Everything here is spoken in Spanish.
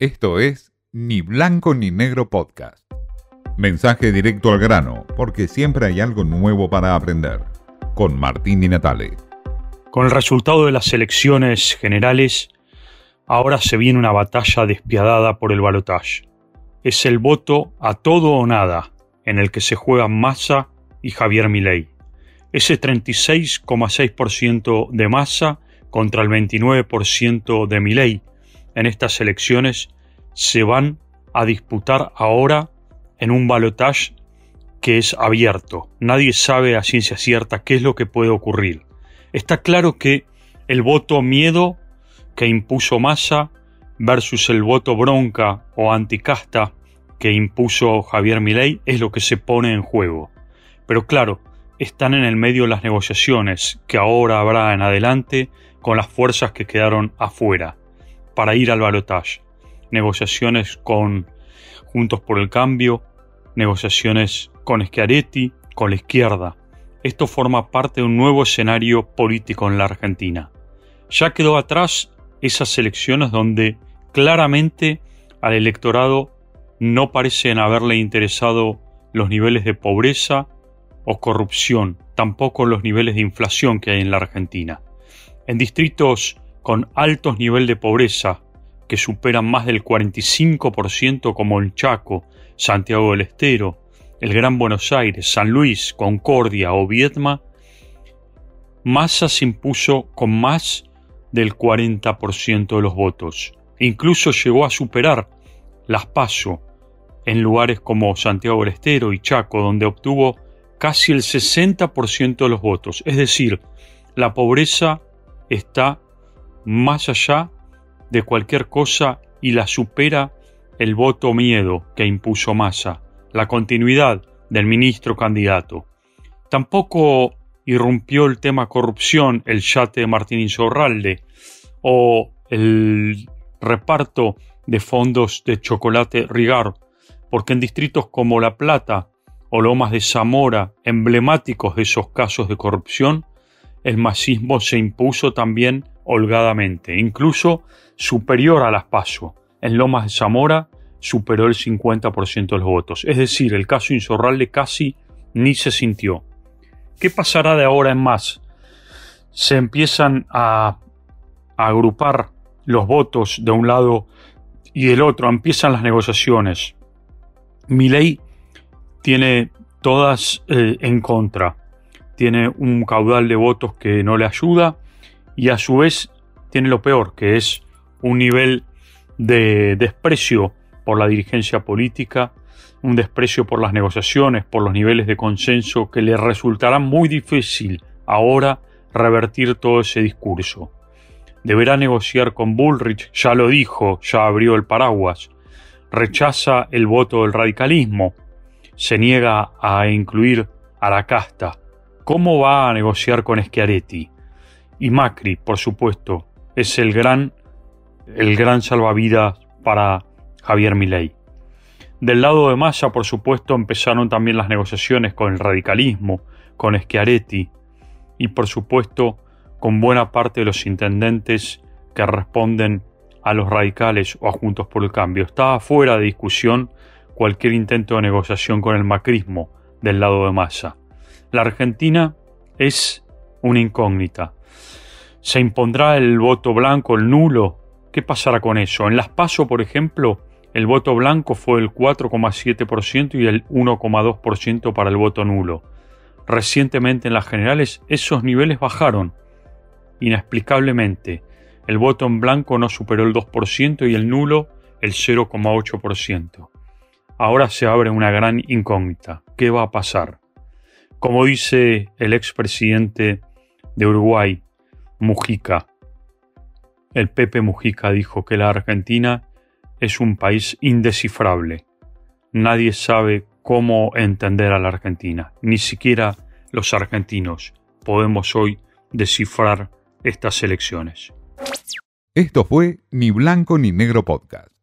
Esto es Ni Blanco ni Negro Podcast. Mensaje directo al grano, porque siempre hay algo nuevo para aprender. Con Martín Di Natale. Con el resultado de las elecciones generales, ahora se viene una batalla despiadada por el balotaje. Es el voto a todo o nada, en el que se juegan Massa y Javier Milei. Ese 36,6% de Massa contra el 29% de Milei en estas elecciones se van a disputar ahora en un balotaje que es abierto. Nadie sabe a ciencia cierta qué es lo que puede ocurrir. Está claro que el voto miedo que impuso Massa versus el voto bronca o anticasta que impuso Javier Milei es lo que se pone en juego. Pero claro, están en el medio las negociaciones que ahora habrá en adelante con las fuerzas que quedaron afuera para ir al balotaje. Negociaciones con Juntos por el Cambio, negociaciones con Schiaretti, con la izquierda. Esto forma parte de un nuevo escenario político en la Argentina. Ya quedó atrás esas elecciones donde claramente al electorado no parecen haberle interesado los niveles de pobreza o corrupción, tampoco los niveles de inflación que hay en la Argentina. En distritos con altos niveles de pobreza, que superan más del 45% como el Chaco, Santiago del Estero, el Gran Buenos Aires, San Luis, Concordia o Vietma, Massa se impuso con más del 40% de los votos. incluso llegó a superar las PASO en lugares como Santiago del Estero y Chaco, donde obtuvo casi el 60% de los votos. Es decir, la pobreza está más allá de cualquier cosa y la supera el voto miedo que impuso Massa, la continuidad del ministro candidato. Tampoco irrumpió el tema corrupción, el yate de Martín Insorralde o el reparto de fondos de chocolate Rigar, porque en distritos como La Plata o Lomas de Zamora, emblemáticos de esos casos de corrupción, el masismo se impuso también holgadamente, incluso superior a las PASO. En Lomas de Zamora superó el 50% de los votos. Es decir, el caso Insorralde casi ni se sintió. ¿Qué pasará de ahora en más? Se empiezan a, agrupar los votos de un lado y del otro, empiezan las negociaciones. Mi ley tiene todas eh, en contra, tiene un caudal de votos que no le ayuda y a su vez tiene lo peor, que es un nivel de desprecio por la dirigencia política, un desprecio por las negociaciones, por los niveles de consenso, que le resultará muy difícil ahora revertir todo ese discurso. Deberá negociar con Bullrich, ya lo dijo, ya abrió el paraguas. Rechaza el voto del radicalismo, se niega a incluir a la casta. ¿Cómo va a negociar con Schiaretti? Y Macri, por supuesto, es el gran, el gran salvavidas para Javier Milei. Del lado de Massa, por supuesto, empezaron también las negociaciones con el radicalismo, con Schiaretti y, por supuesto, con buena parte de los intendentes que responden a los radicales o a Juntos por el Cambio. Estaba fuera de discusión cualquier intento de negociación con el macrismo del lado de Massa. La Argentina es una incógnita. ¿Se impondrá el voto blanco, el nulo? ¿Qué pasará con eso? En las PASO, por ejemplo, el voto blanco fue el 4,7% y el 1,2% para el voto nulo. Recientemente en las generales esos niveles bajaron. Inexplicablemente, el voto en blanco no superó el 2% y el nulo el 0,8%. Ahora se abre una gran incógnita. ¿Qué va a pasar? Como dice el expresidente de Uruguay, Mujica, el Pepe Mujica dijo que la Argentina es un país indescifrable. Nadie sabe cómo entender a la Argentina. Ni siquiera los argentinos podemos hoy descifrar estas elecciones. Esto fue Ni Blanco ni Negro Podcast.